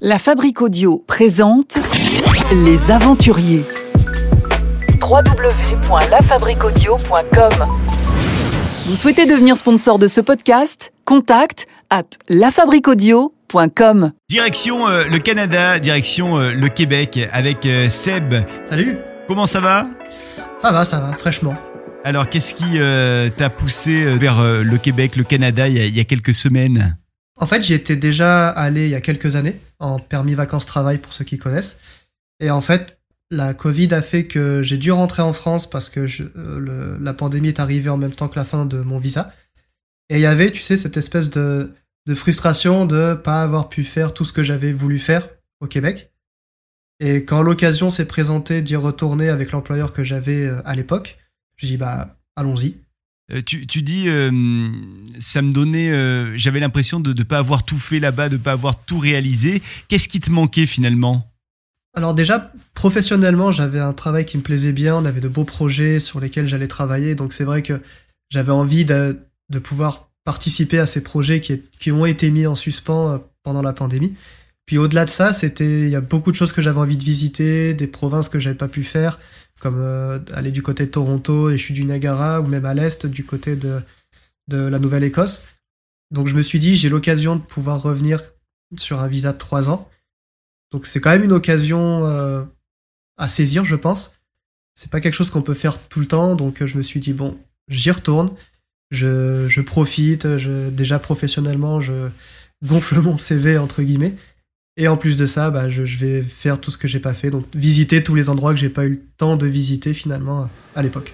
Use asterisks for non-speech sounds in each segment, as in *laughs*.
La Fabrique Audio présente Les Aventuriers. www.lafabriquaudio.com Vous souhaitez devenir sponsor de ce podcast? Contact à lafabriquaudio.com. Direction euh, le Canada, direction euh, le Québec avec euh, Seb. Salut Comment ça va? Ça va, ça va, fraîchement. Alors, qu'est-ce qui euh, t'a poussé vers euh, le Québec, le Canada il y a, il y a quelques semaines? En fait, j'y étais déjà allé il y a quelques années, en permis vacances-travail pour ceux qui connaissent. Et en fait, la Covid a fait que j'ai dû rentrer en France parce que euh, la pandémie est arrivée en même temps que la fin de mon visa. Et il y avait, tu sais, cette espèce de, de frustration de pas avoir pu faire tout ce que j'avais voulu faire au Québec. Et quand l'occasion s'est présentée d'y retourner avec l'employeur que j'avais euh, à l'époque, je dis bah allons-y. Euh, tu, dis, euh, ça me donnait, euh, j'avais l'impression de ne pas avoir tout fait là-bas, de ne pas avoir tout réalisé. Qu'est-ce qui te manquait finalement? Alors déjà, professionnellement, j'avais un travail qui me plaisait bien, on avait de beaux projets sur lesquels j'allais travailler, donc c'est vrai que j'avais envie de, pouvoir participer à ces projets qui, qui ont été mis en suspens pendant la pandémie. Puis au-delà de ça, c'était il y a beaucoup de choses que j'avais envie de visiter, des provinces que j'avais pas pu faire, comme euh, aller du côté de Toronto, les chutes du Niagara, ou même à l'est, du côté de, de la Nouvelle-Écosse. Donc je me suis dit, j'ai l'occasion de pouvoir revenir sur un visa de 3 ans. Donc c'est quand même une occasion euh, à saisir, je pense. C'est pas quelque chose qu'on peut faire tout le temps, donc je me suis dit bon, j'y retourne, je, je profite, déjà professionnellement, je gonfle *laughs* mon CV entre guillemets, et en plus de ça, bah, je, je vais faire tout ce que j'ai pas fait, donc visiter tous les endroits que j'ai pas eu le temps de visiter finalement à l'époque.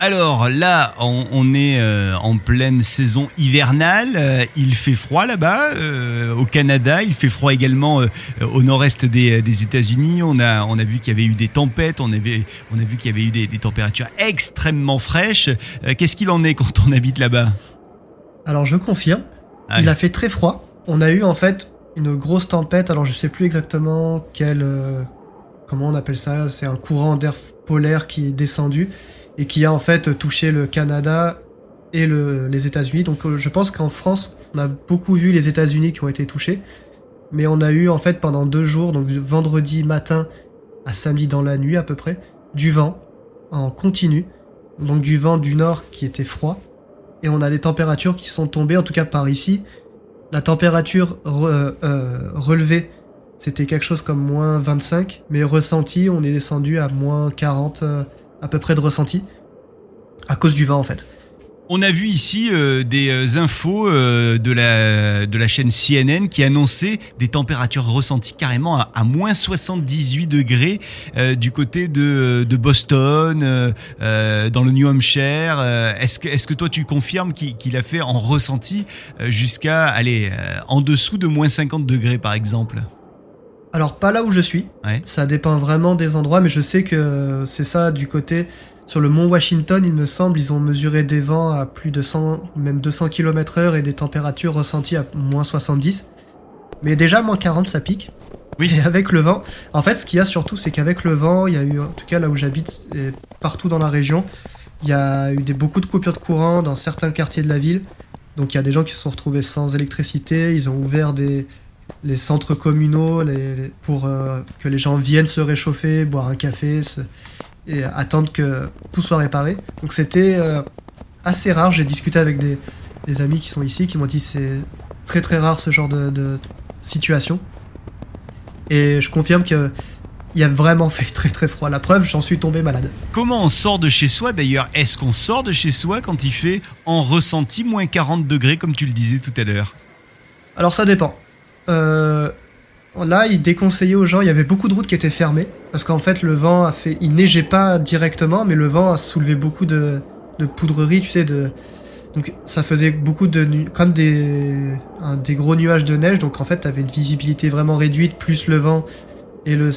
Alors là, on, on est euh, en pleine saison hivernale. Euh, il fait froid là-bas, euh, au Canada. Il fait froid également au nord-est des, des États-Unis. On a, on a vu qu'il y avait eu des tempêtes. On, avait, on a vu qu'il y avait eu des, des températures extrêmement fraîches. Qu'est-ce qu'il en est quand on habite là-bas? Alors je confirme, Ah il a fait très froid. On a eu en fait une grosse tempête. Alors je sais plus exactement quel, euh, comment on appelle ça. C'est un courant d'air polaire qui est descendu et qui a en fait touché le Canada et le- les États-Unis. Donc euh, je pense qu'en France, on a beaucoup vu les États-Unis qui ont été touchés, mais on a eu en fait pendant deux jours, donc vendredi matin à samedi dans la nuit à peu près, du vent en continu. Donc du vent du nord qui était froid et on a des températures qui sont tombées, en tout cas par ici. La température re- euh, relevée, c'était quelque chose comme moins 25, mais ressenti, on est descendu à moins 40 euh, à peu près de ressenti, à cause du vent en fait. On a vu ici euh, des euh, infos euh, de, la, de la chaîne CNN qui annonçaient des températures ressenties carrément à, à moins 78 degrés euh, du côté de, de Boston, dans le New Hampshire. Est-ce que, est que toi tu confirmes qu'il a fait en ressenti jusqu'à aller euh, en dessous de moins 50 degrés par exemple? Alors pas là où je suis, Ouais. ça dépend vraiment des endroits, mais je sais que c'est ça du côté sur le mont Washington, il me semble, ils ont mesuré des vents à plus de 100, même 200 km heure et des températures ressenties à moins 70. Mais déjà, moins 40, ça pique. Oui. Et avec le vent, en fait, ce qu'il y a surtout, c'est qu'avec le vent, il y a eu, en tout cas là où j'habite, et partout dans la région, il y a eu des, beaucoup de coupures de courant dans certains quartiers de la ville. Donc il y a des gens qui se sont retrouvés sans électricité, ils ont ouvert des, les centres communaux les, les- pour euh, que les gens viennent se réchauffer, boire un café se- et attendre que tout soit réparé. Donc c'était euh, assez rare. J'ai discuté avec des, des amis qui sont ici qui m'ont dit c'est très très rare ce genre de, de situation. Et je confirme que il y a vraiment fait très très froid. La preuve, j'en suis tombé malade. Comment on sort de chez soi d'ailleurs? Est-ce qu'on sort de chez soi quand il fait en ressenti moins 40 degrés comme tu le disais tout à l'heure? Alors ça dépend. Euh, là, il déconseillait aux gens, il y avait beaucoup de routes qui étaient fermées, parce qu'en fait le vent a fait... Il neigeait pas directement, mais le vent a soulevé beaucoup de, de poudrerie, tu sais, de... Donc ça faisait beaucoup de... nu- comme des, gros nuages de neige, donc en fait t'avais une visibilité vraiment réduite, plus le vent et le,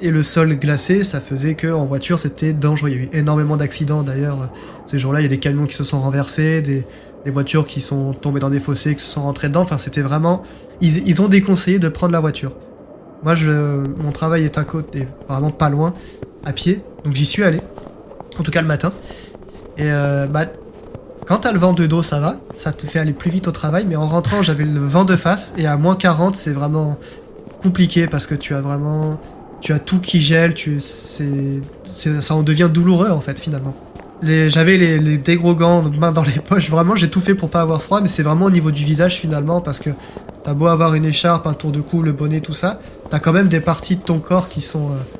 et le sol glacé, ça faisait que en voiture c'était dangereux. Il y a eu énormément d'accidents d'ailleurs. Ces jours-là, il y a des camions qui se sont renversés, des, des voitures qui sont tombées dans des fossés, qui se sont rentrées dedans. Enfin, c'était vraiment. Ils, ils ont déconseillé de prendre la voiture. Moi, je, mon travail est à côté, vraiment pas loin, à pied. Donc j'y suis allé. En tout cas le matin. Et euh, bah, quand t'as le vent de dos, ça va. Ça te fait aller plus vite au travail. Mais en rentrant, j'avais le vent de face. Et à moins 40, c'est vraiment compliqué parce que tu as vraiment, tu as tout qui gèle, tu, c'est, ça en devient douloureux en fait finalement. J'avais les, les, des gants, main dans les poches, vraiment j'ai tout fait pour pas avoir froid, mais c'est vraiment au niveau du visage finalement parce que t'as beau avoir une écharpe, un tour de cou, le bonnet, tout ça, t'as quand même des parties de ton corps qui sont, euh,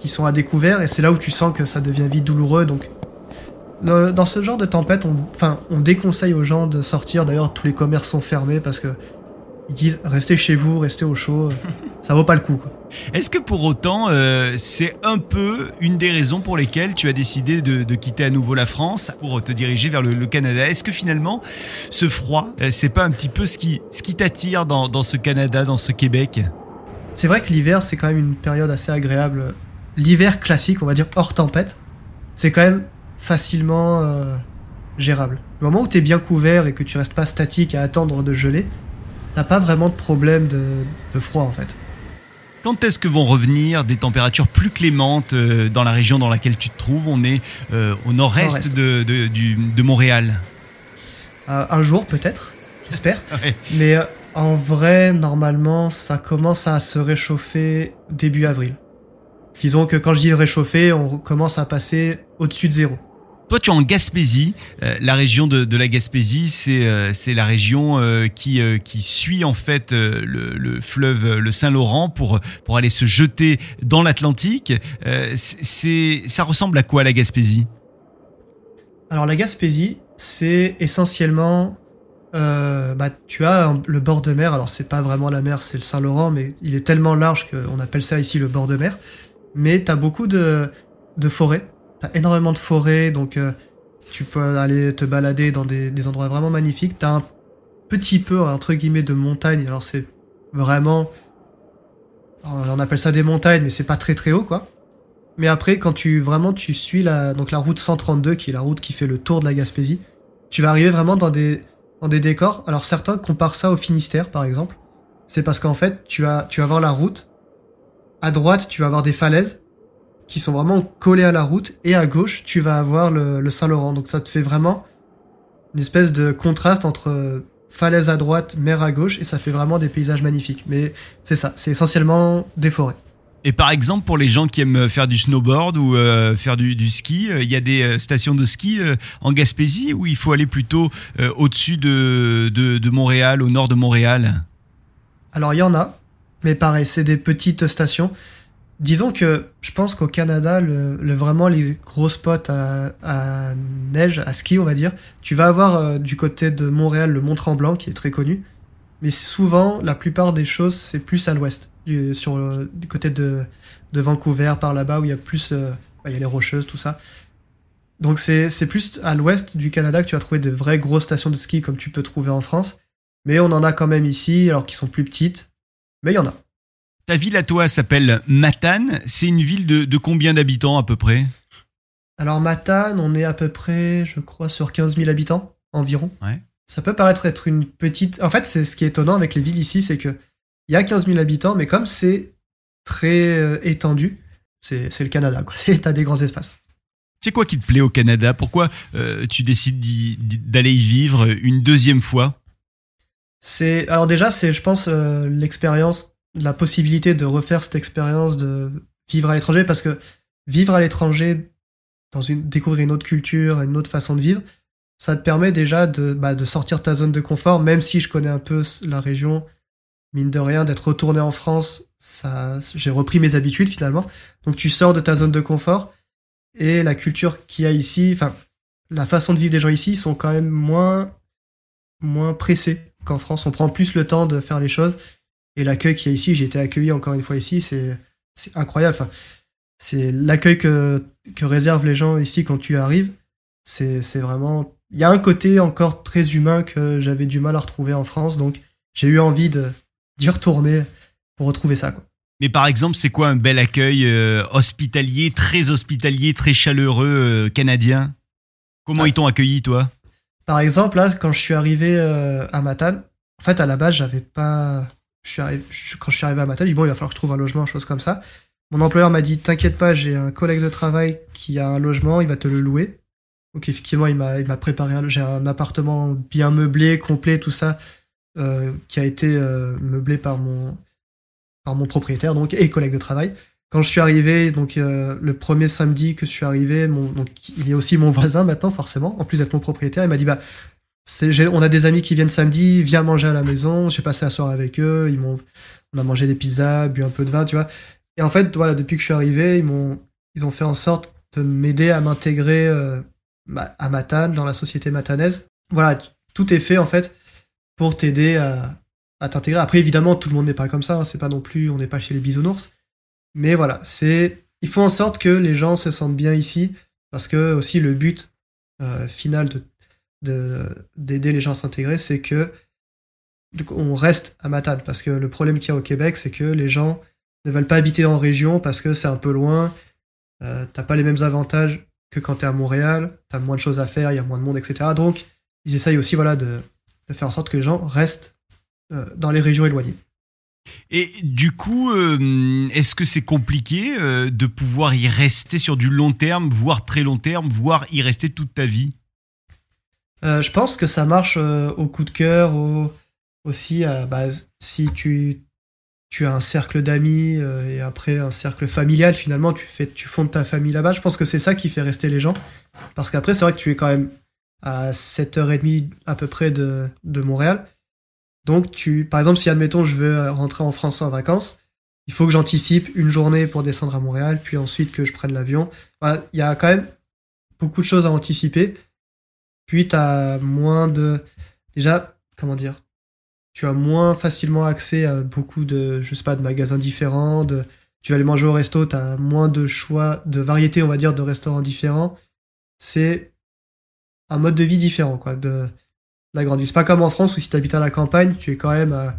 qui sont à découvert et c'est là où tu sens que ça devient vite douloureux donc dans ce genre de tempête, enfin, on déconseille aux gens de sortir. D'ailleurs, tous les commerces sont fermés parce que ils disent restez chez vous, restez au chaud. *laughs* ça vaut pas le coup. Quoi. Est-ce que pour autant, euh, c'est un peu une des raisons pour lesquelles tu as décidé de, de quitter à nouveau la France pour te diriger vers le, le Canada? Est-ce que finalement, ce froid, euh, c'est pas un petit peu ce qui, ce qui t'attire dans, dans ce Canada, dans ce Québec? C'est vrai que l'hiver, c'est quand même une période assez agréable. L'hiver classique, on va dire hors tempête, c'est quand même facilement euh, gérable. Le moment où t'es bien couvert et que tu restes pas statique à attendre de geler, t'as pas vraiment de problème de, de froid en fait. Quand est-ce que vont revenir des températures plus clémentes euh, dans la région dans laquelle tu te trouves? On est euh, au nord-est de, de, du- de Montréal. Euh, un jour peut-être, j'espère. *laughs* Ouais. Mais euh, en vrai, normalement, ça commence à se réchauffer début avril. Disons que quand je dis réchauffer, on commence à passer au-dessus de zéro. Toi, tu es en Gaspésie. Euh, la région de, la Gaspésie, c'est euh, la région euh, qui, qui suit en fait le, le fleuve, le Saint-Laurent, pour, pour aller se jeter dans l'Atlantique. C'est- ça ressemble à quoi la Gaspésie? Alors la Gaspésie, c'est essentiellement, bah, tu as le bord de mer. Alors c'est pas vraiment la mer, c'est le Saint-Laurent, mais il est tellement large qu'on appelle ça ici le bord de mer. Mais t'as beaucoup de, de forêts. T'as énormément de forêts, donc euh, tu peux aller te balader dans des, endroits vraiment magnifiques. T'as un petit peu entre guillemets de montagne. Alors c'est vraiment, on appelle ça des montagnes, mais c'est pas très très haut quoi. Mais après, quand tu vraiment tu suis la donc la route 132, qui est la route qui fait le tour de la Gaspésie, tu vas arriver vraiment dans des dans des décors. Alors certains comparent ça au Finistère, par exemple. C'est parce qu'en fait, tu as tu vas avoir la route. À droite, tu vas avoir des falaises qui sont vraiment collées à la route, et à gauche, tu vas avoir le, le Saint-Laurent. Donc ça te fait vraiment une espèce de contraste entre euh, falaise à droite, mer à gauche, et ça fait vraiment des paysages magnifiques. Mais c'est ça, c'est essentiellement des forêts. Et par exemple, pour les gens qui aiment faire du snowboard ou euh, faire du, du ski, euh, il y a des euh, stations de ski euh, en Gaspésie où il faut aller plutôt euh, au-dessus de, de, de Montréal, au nord de Montréal? Alors il y en a, mais pareil, c'est des petites stations. Disons que je pense qu'au Canada, le, le- vraiment les gros spots à, à neige, à ski, on va dire, tu vas avoir euh, du côté de Montréal le Mont Tremblant qui est très connu, mais souvent la plupart des choses c'est plus à l'ouest, du- sur le- du côté de, de Vancouver par là-bas où il y a plus, euh, bah, il y a les rocheuses, tout ça. Donc c'est c'est plus à l'ouest du Canada que tu vas trouver de vraies grosses stations de ski comme tu peux trouver en France. Mais on en a quand même ici, alors qu'ils sont plus petites. Mais il y en a. Ta ville à toi s'appelle Matane. C'est une ville de, de combien d'habitants à peu près? Alors Matane, on est à peu près, je crois, sur 15 000 habitants environ. Ouais. Ça peut paraître être une petite... En fait, c'est ce qui est étonnant avec les villes ici, c'est que il y a 15 000 habitants, mais comme c'est très euh, étendu, c'est le Canada. *laughs* C'est- T'as des grands espaces. C'est quoi qui te plaît au Canada? Pourquoi euh, tu décides d'aller y vivre une deuxième fois? C'est alors déjà c'est je pense euh, l'expérience, la possibilité de refaire cette expérience de vivre à l'étranger parce que vivre à l'étranger dans une découvrir une autre culture, une autre façon de vivre, ça te permet déjà de bah, de sortir de ta zone de confort même si je connais un peu la région mine de rien d'être retourné en France, ça j'ai repris mes habitudes finalement. Donc tu sors de ta zone de confort et la culture qu'il y a ici, enfin la façon de vivre des gens ici sont quand même moins moins pressés qu'en France. On prend plus le temps de faire les choses. Et l'accueil qu'il y a ici, j'ai été accueilli encore une fois ici, c'est incroyable. Enfin, c'est l'accueil que, que réservent les gens ici quand tu arrives. C'est vraiment. Il y a un côté encore très humain que j'avais du mal à retrouver en France. Donc, j'ai eu envie d'y retourner pour retrouver ça. Quoi. Mais par exemple, c'est quoi un bel accueil euh, hospitalier, très hospitalier, très chaleureux euh, canadien? Comment Ah. ils t'ont accueilli, toi? Par exemple, là, quand je suis arrivé euh, à Matane, en fait, à la base, j'avais pas. Quand je suis arrivé à dit, bon, il va falloir que je trouve un logement, chose comme ça. Mon employeur m'a dit, t'inquiète pas, j'ai un collègue de travail qui a un logement, il va te le louer. Donc, effectivement, il m'a il m'a préparé un... J'ai un appartement bien meublé, complet, tout ça, euh, qui a été euh, meublé par mon, par mon propriétaire donc et collègue de travail. Quand je suis arrivé, donc le premier samedi que je suis arrivé, donc il est aussi mon *laughs* voisin maintenant forcément, en plus d'être mon propriétaire, il m'a dit bah on a des amis qui viennent samedi, viens manger à la maison. J'ai passé la soirée avec eux. Ils m'ont, on a mangé des pizzas, bu un peu de vin, tu vois. Et en fait, voilà, depuis que je suis arrivé, ils m'ont, ils ont fait en sorte de m'aider à m'intégrer euh, à Matane, dans la société matanaise. Voilà, tout est fait en fait pour t'aider à, à t'intégrer. Après, évidemment, tout le monde n'est pas comme ça. Hein. c'est pas non plus, on n'est pas chez les bisounours. Mais voilà, c'est, il faut en sorte que les gens se sentent bien ici, parce que aussi le but euh, final de d'aider les gens à s'intégrer, c'est que on reste à Matane. Parce que le problème qu'il y a au Québec, c'est que les gens ne veulent pas habiter en région parce que c'est un peu loin, euh, t'as pas les mêmes avantages que quand t'es à Montréal, t'as moins de choses à faire, il y a moins de monde, etc. Donc, ils essayent aussi voilà, de, faire en sorte que les gens restent euh, dans les régions éloignées. Et du coup, euh, est-ce que c'est compliqué de pouvoir y rester sur du long terme, voire très long terme, voire y rester toute ta vie? Euh, je pense que ça marche euh, au coup de cœur, aussi euh, bah, si tu, as un cercle d'amis et après un cercle familial, finalement, tu, fais, tu fondes ta famille là-bas. Je pense que c'est ça qui fait rester les gens. Parce qu'après, c'est vrai que tu es quand même à 7h30 à peu près de, de Montréal. Donc, tu, par exemple, si admettons je veux rentrer en France en vacances, il faut que j'anticipe une journée pour descendre à Montréal, puis ensuite que je prenne l'avion. il y a quand même beaucoup de choses à anticiper. Puis tu as moins de. Déjà, comment dire Tu as moins facilement accès à beaucoup de, je de magasins différents. Tu vas aller manger au resto, tu as moins de choix, de variété, on va dire, de restaurants différents. C'est un mode de vie différent, quoi, de la grande ville. C'est pas comme en France où si tu habites à la campagne, tu es quand même,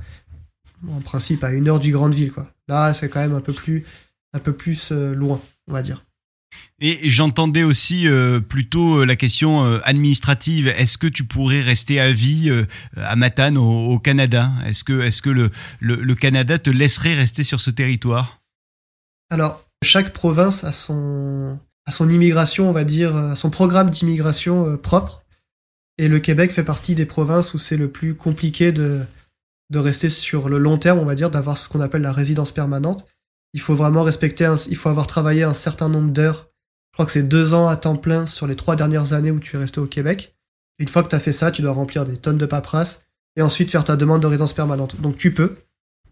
en principe, à une heure du grande ville, quoi. Là, c'est quand même un peu plus, un peu plus euh, loin, on va dire. Et j'entendais aussi euh, plutôt euh, la question euh, administrative. Est-ce que tu pourrais rester à vie à Matane au, Canada? Est-ce que, le, Canada te laisserait rester sur ce territoire? Alors, chaque province a son, a son immigration, on va dire, son programme d'immigration propre. Et le Québec fait partie des provinces où c'est le plus compliqué de, de rester sur le long terme, on va dire, d'avoir ce qu'on appelle la résidence permanente. Il faut vraiment respecter, il faut avoir travaillé un certain nombre d'heures je crois que c'est deux ans à temps plein sur les trois dernières années où tu es resté au Québec. une fois que tu as fait ça, tu dois remplir des tonnes de paperasse et ensuite faire ta demande de résidence permanente. Donc tu peux,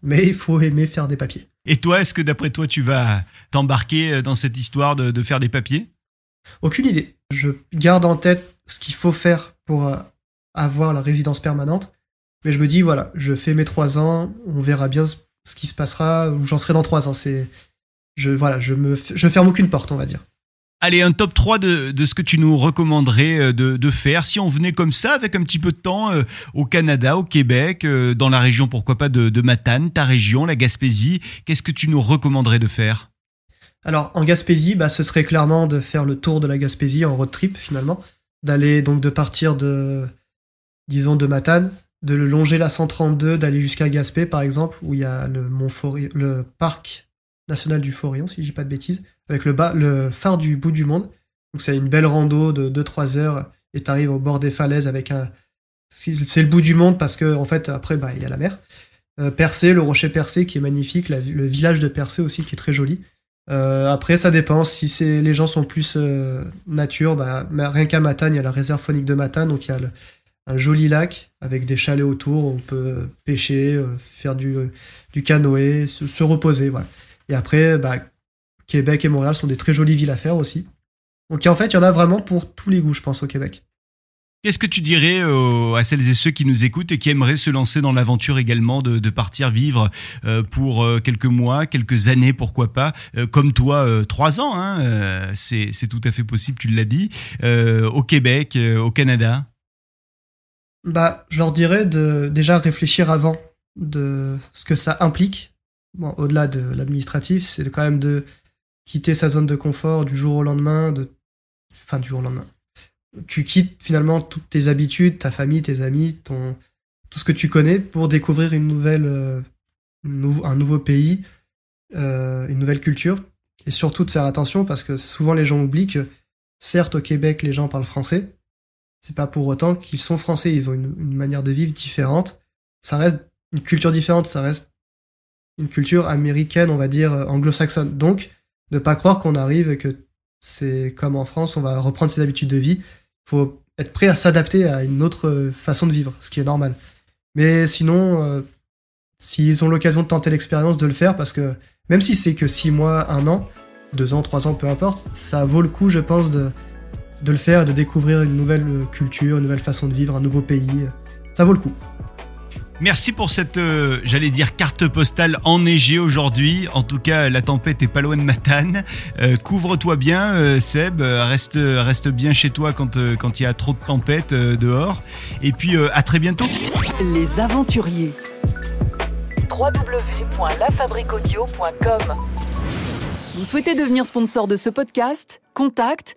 mais il faut aimer faire des papiers. Et toi, est-ce que d'après toi, tu vas t'embarquer euh, dans cette histoire de, faire des papiers? Aucune idée. Je garde en tête ce qu'il faut faire pour euh, avoir la résidence permanente. Mais je me dis, voilà, je fais mes trois ans, on verra bien ce qui se passera, où j'en serai dans trois ans. C'est, je, voilà, je me, je ferme aucune porte, on va dire. Allez, un top 3 de, de, ce que tu nous recommanderais euh, de, de, faire si on venait comme ça, avec un petit peu de temps, euh, au Canada, au Québec, euh, dans la région, pourquoi pas, de, de Matane, ta région, la Gaspésie. Qu'est-ce que tu nous recommanderais de faire? Alors, en Gaspésie, bah, ce serait clairement de faire le tour de la Gaspésie en road trip, finalement. D'aller, donc, de partir de, disons, de Matane, de longer la 132, d'aller jusqu'à Gaspé, par exemple, où il y a le, le parc national du Forillon, si je dis pas de bêtises avec le, bas, le phare du bout du monde. Donc c'est une belle rando de 2-3 heures et t'arrives au bord des falaises avec un... C'est le bout du monde parce que en fait après bah il y a la mer. Euh, Percé, le rocher Percé qui est magnifique, le village de Percé aussi qui est très joli. Euh, après ça dépend, si c'est les gens sont plus euh, nature, bah, rien qu'à Matane, il y a la réserve phonique de Matane, donc il y a un joli lac avec des chalets autour, on peut pêcher, faire du, du canoë, se, se, reposer, voilà. Et après, bah, Québec et Montréal sont des très jolies villes à faire aussi. Donc en fait, il y en a vraiment pour tous les goûts, je pense, au Québec. Qu'est-ce que tu dirais euh, à celles et ceux qui nous écoutent et qui aimeraient se lancer dans l'aventure également de, partir vivre euh, pour euh, quelques mois, quelques années, pourquoi pas, comme toi, trois ans, hein, c'est tout à fait possible, tu l'as dit, au Québec, au Canada? Bah, je leur dirais de déjà réfléchir avant de ce que ça implique. Bon, au-delà de l'administratif, c'est quand même de quitter sa zone de confort du jour au lendemain, de... enfin du jour au lendemain. Tu quittes finalement toutes tes habitudes, ta famille, tes amis, ton... tout ce que tu connais pour découvrir une nouvelle, euh, un nouveau pays, euh, une nouvelle culture. Et surtout de faire attention parce que souvent les gens oublient que certes au Québec les gens parlent français, c'est pas pour autant qu'ils sont français, ils ont une, manière de vivre différente. Ça reste une culture différente, ça reste une culture américaine, on va dire euh, anglo-saxonne. Donc, ne pas croire qu'on arrive et que c'est comme en France, on va reprendre ses habitudes de vie. Il faut être prêt à s'adapter à une autre euh, façon de vivre, ce qui est normal. Mais sinon, euh, s'ils ont l'occasion de tenter l'expérience, de le faire, parce que même si c'est que 6 mois, 1 an, 2 ans, 3 ans, peu importe, ça vaut le coup, je pense, de, de le faire, de découvrir une nouvelle culture, une nouvelle façon de vivre, un nouveau pays. Ça vaut le coup. Merci pour cette, euh, j'allais dire, carte postale enneigée aujourd'hui. En tout cas, la tempête est pas loin de Matane. Euh, couvre-toi bien, euh, Seb. Reste, reste bien chez toi quand quand il y a trop de tempête dehors. Et puis, à très bientôt. Les aventuriers. www.lafabriquaudio.com Vous souhaitez devenir sponsor de ce podcast? Contact